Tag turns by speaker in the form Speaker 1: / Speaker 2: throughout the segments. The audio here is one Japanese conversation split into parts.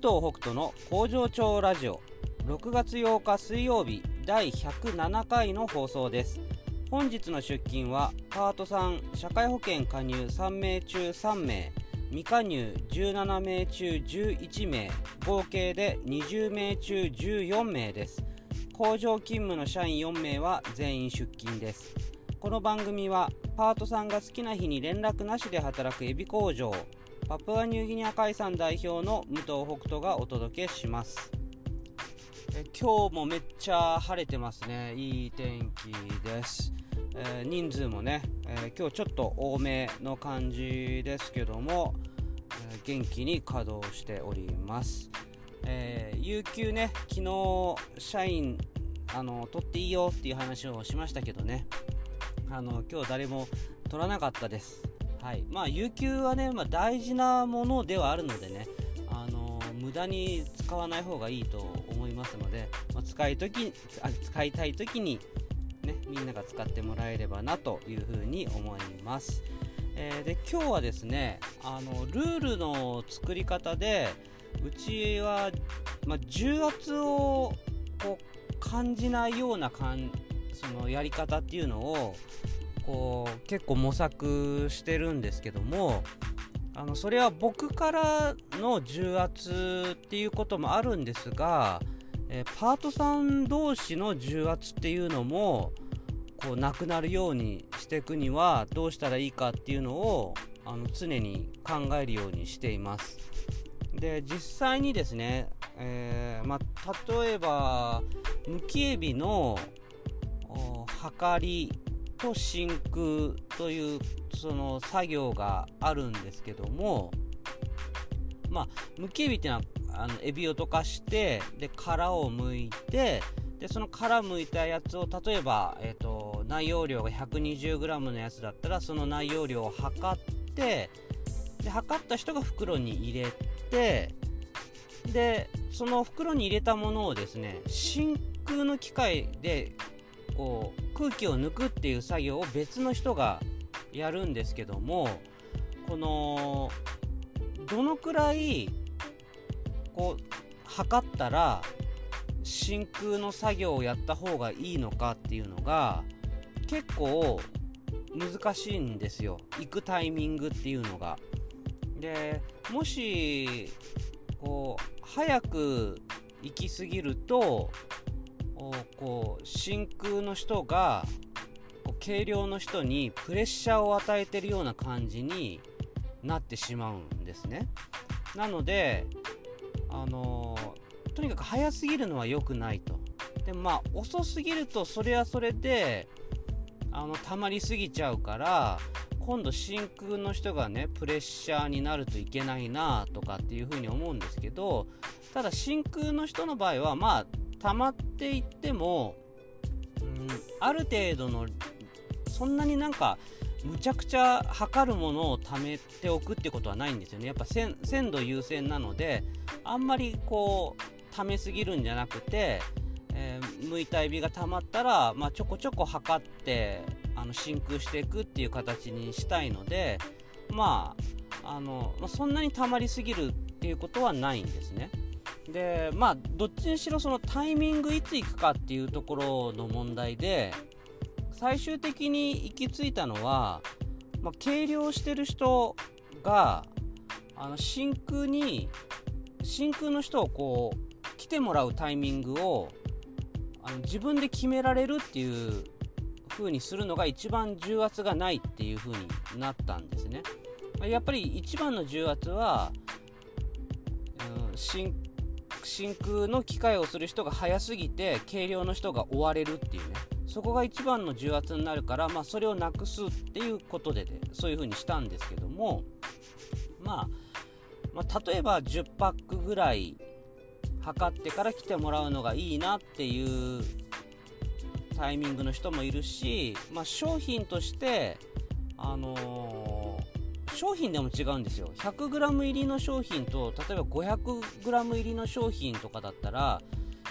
Speaker 1: 藤北斗の工場長ラジオ。6月8日水曜日第107回の放送です。本日の出勤はパート3社会保険加入3名中3名。未加入17名中11名。合計で20名中14名です。工場勤務の社員4名は全員出勤です。この番組はパートさんが好きな日に連絡なしで働くエビ工場。パプアニューギニア海産代表の武藤北斗がお届けします。え今日もめっちゃ晴れてますね。いい天気です、えー、人数もね、えー、今日ちょっと多めの感じですけども、えー、元気に稼働しております。えー、有給ね昨日社員あの取っていいよっていう話をしましたけどね。あの今日誰も取らなかったです。はいまあ、有給はね、まあ、大事なものではあるのでね、あの無駄に使わない方がいいと思いますので、まあ、使い時あ使いたい時に、ね、みんなが使ってもらえればなというふうに思います。えー、で今日はですねあのルールの作り方でうちは、まあ、重圧をこう感じないようなかんそのやり方っていうのをこう結構模索してるんですけどもあのそれは僕からの重圧っていうこともあるんですが、えパートさん同士の重圧っていうのもこうなくなるようにしていくにはどうしたらいいかっていうのをあの常に考えるようにしています。で実際にですね、えー、まあ、例えばむきエビの量りと真空というその作業があるんですけどもまあむきエビっていうのはあのエビを溶かしてで殻を剥いてでその殻剥いたやつを例えば、えーと、内容量が 120g のやつだったらその内容量を測ってで測った人が袋に入れてでその袋に入れたものをですね真空の機械でこう空気を抜くっていう作業を別の人がやるんですけどもこのどのくらいこう測ったら真空の作業をやった方がいいのかっていうのが結構難しいんですよ行くタイミングっていうのが。でもしこう早く行き過ぎるとこう真空の人が軽量の人にプレッシャーを与えてるような感じになってしまうんですね。なのであのー、とにかく早すぎるのは良くないと。でまあ遅すぎるとそれはそれであの溜まりすぎちゃうから今度真空の人がねプレッシャーになるといけないなとかっていうふうに思うんですけどただ真空の人の場合はまあ溜まっていっても、うん、ある程度のそんなになんかむちゃくちゃ測るものを貯めておくってことはないんですよねやっぱ鮮度優先なのであんまりこう溜めすぎるんじゃなくて、えー、剥いたエビが溜まったら、まあ、ちょこちょこ測ってあの真空していくっていう形にしたいのでまああの、ま、そんなに溜まりすぎるっていうことはないんですね。でまあどっちにしろそのタイミングいつ行くかっていうところの問題で最終的に行き着いたのは、まあ、計量してる人があの真空に真空の人をこう来てもらうタイミングをあの自分で決められるっていう風にするのが一番重圧がないっていう風になったんですね。やっぱり一番の重圧は、うん、真真空の機械をする人が早すぎて軽量の人が追われるっていうね。そこが一番の重圧になるから、まあ、それをなくすっていうことで、ね、そういう風にしたんですけども、まあ、まあ、例えば10パックぐらい測ってから来てもらうのがいいなっていうタイミングの人もいるし、まあ、商品としてあのー商品でも違うんですよ。100g 入りの商品と例えば 500g 入りの商品とかだったら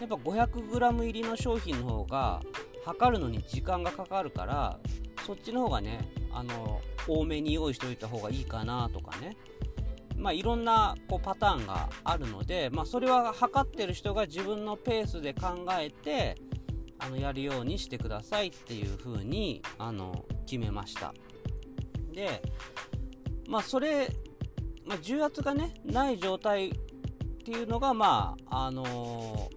Speaker 1: やっぱ 500g 入りの商品の方が測るのに時間がかかるからそっちの方がねあの多めに用意しておいた方がいいかなとかね。まあ、いろんなこうパターンがあるので、まあ、それは測ってる人が自分のペースで考えてあのやるようにしてくださいっていうふうにあの決めました。でまあそれ、まあ、重圧がねない状態っていうのがまああの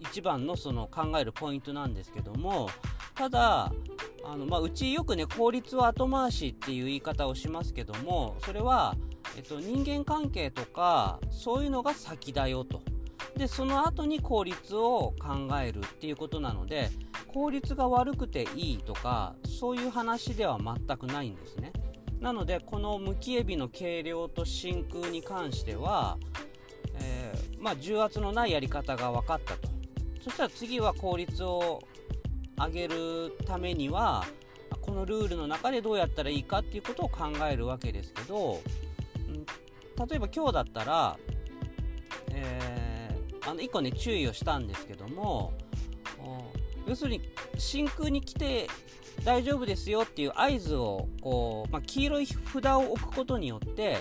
Speaker 1: ー、一番のその考えるポイントなんですけどもただあの、まあ、うちよくね効率は後回しっていう言い方をしますけどもそれは、えっと、人間関係とかそういうのが先だよと。でその後に効率を考えるっていうことなので効率が悪くていいとかそういう話では全くないんですね。なのでこのむきエビの計量と真空に関しては、えー、まあ、重圧のないやり方が分かったと。そしたら次は効率を上げるためにはこのルールの中でどうやったらいいかっていうことを考えるわけですけど、例えば今日だったら、えー、あの1個ね注意をしたんですけども要するに真空に来て大丈夫ですよっていう合図をこう、まあ、黄色い札を置くことによって、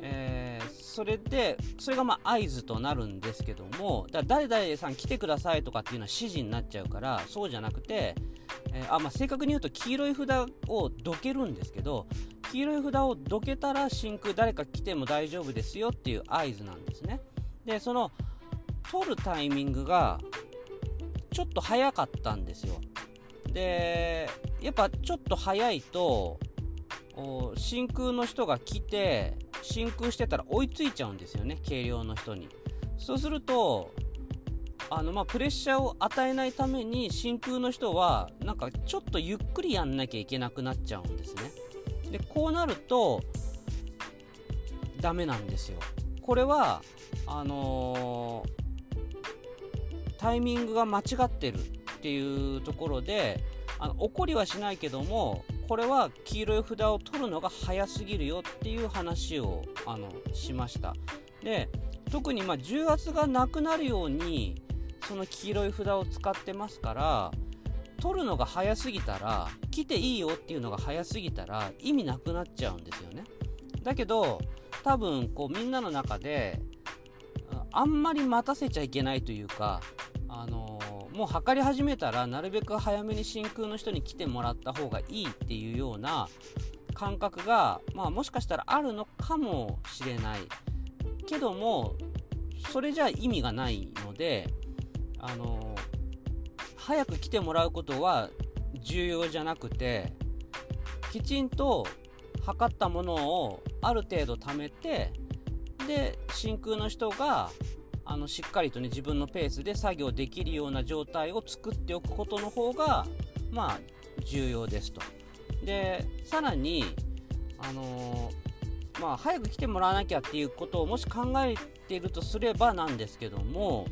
Speaker 1: えー、それでそれがまあ合図となるんですけどもだ誰々さん来てくださいとかっていうのは指示になっちゃうからそうじゃなくて、えー、あまあ、正確に言うと黄色い札をどけるんですけど黄色い札をどけたら真空誰か来ても大丈夫ですよっていう合図なんですね。でその取るタイミングがちょっと早かったんですよ。でやっぱちょっと早いと真空の人が来て真空してたら追いついちゃうんですよね軽量の人に。そうするとあのまあプレッシャーを与えないために真空の人はなんかちょっとゆっくりやんなきゃいけなくなっちゃうんですね。でこうなるとダメなんですよ。これはあのー、タイミングが間違ってるっていうところであの怒りはしないけどもこれは黄色い札を取るのが早すぎるよっていう話をあのしました。で特にま重圧がなくなるようにその黄色い札を使ってますから取るのが早すぎたら来ていいよっていうのが早すぎたら意味なくなっちゃうんですよね。だけど多分こうみんなの中であんまり待たせちゃいけないというかあのもう測り始めたらなるべく早めに真空の人に来てもらった方がいいっていうような感覚が、まあ、もしかしたらあるのかもしれない。けどもそれじゃ意味がないのであの早く来てもらうことは重要じゃなくてきちんと測ったものをある程度貯めてで真空の人があのしっかりとね自分のペースで作業できるような状態を作っておくことの方がまあ重要ですと。でさらにあのー、まあ早く来てもらわなきゃっていうことをもし考えているとすればなんですけども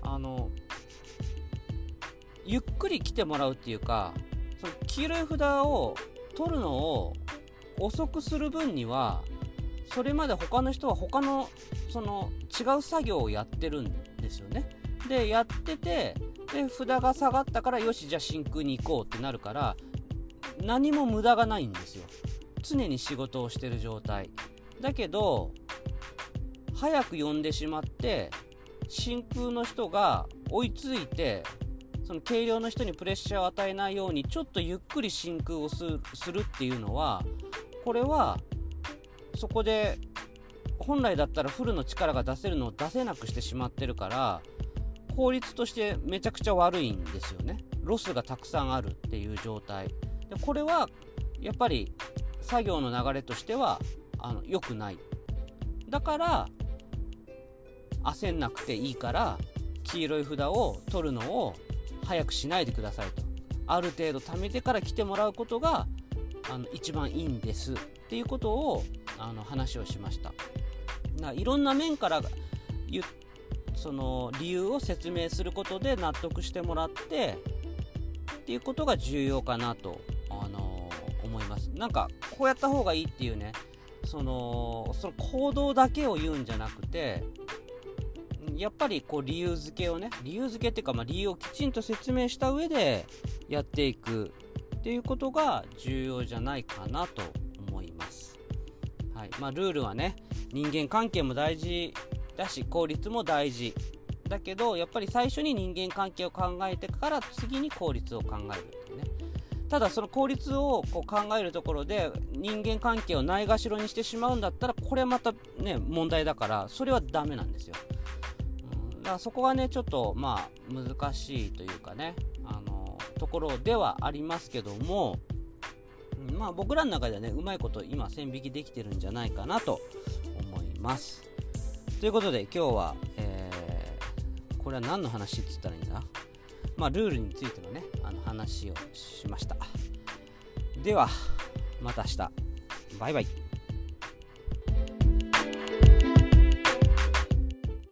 Speaker 1: あのゆっくり来てもらうっていうかその黄色い札を取るのを遅くする分にはそれまで他の人は他のその違う作業をやってるんですよね。でやっててで札が下がったからよしじゃあ真空に行こうってなるから何も無駄がないんですよ。常に仕事をしてる状態。だけど早く呼んでしまって真空の人が追いついてその軽量の人にプレッシャーを与えないようにちょっとゆっくり真空をするっていうのはこれはそこで本来だったらフルの力が出せるのを出せなくしてしまってるから効率としてめちゃくちゃ悪いんですよね。ロスがたくさんあるっていう状態。でこれはやっぱり作業の流れとしてはあの良くない。だから焦んなくていいから黄色い札を取るのを早くしないでくださいと。ある程度貯めてから来てもらうことがあの一番いいんです。っていうことをあの話をしました。いろんな面からその理由を説明することで納得してもらってっていうことが重要かなと、あのー、思いますなんかこうやった方がいいっていうねそのその行動だけを言うんじゃなくてやっぱりこう理由付けをね理由付けっていうか、まあ、理由をきちんと説明した上でやっていくっていうことが重要じゃないかなと思います。はいまあ、ルールはね人間関係も大事だし効率も大事。だけどやっぱり最初に人間関係を考えてから次に効率を考えるっていうね。ただその効率をこう考えるところで人間関係をないがしろにしてしまうんだったらこれまたね問題だからそれはダメなんですよ、だからそこがねちょっとまあ難しいというかねあのところではありますけどもまあ僕らの中ではねうまいこと今線引きできてるんじゃないかなとます。ということで今日は、えー、これは何の話って言ったらいいんだ？まあルールについてのねあの話をしました。ではまた明日。バイバイ。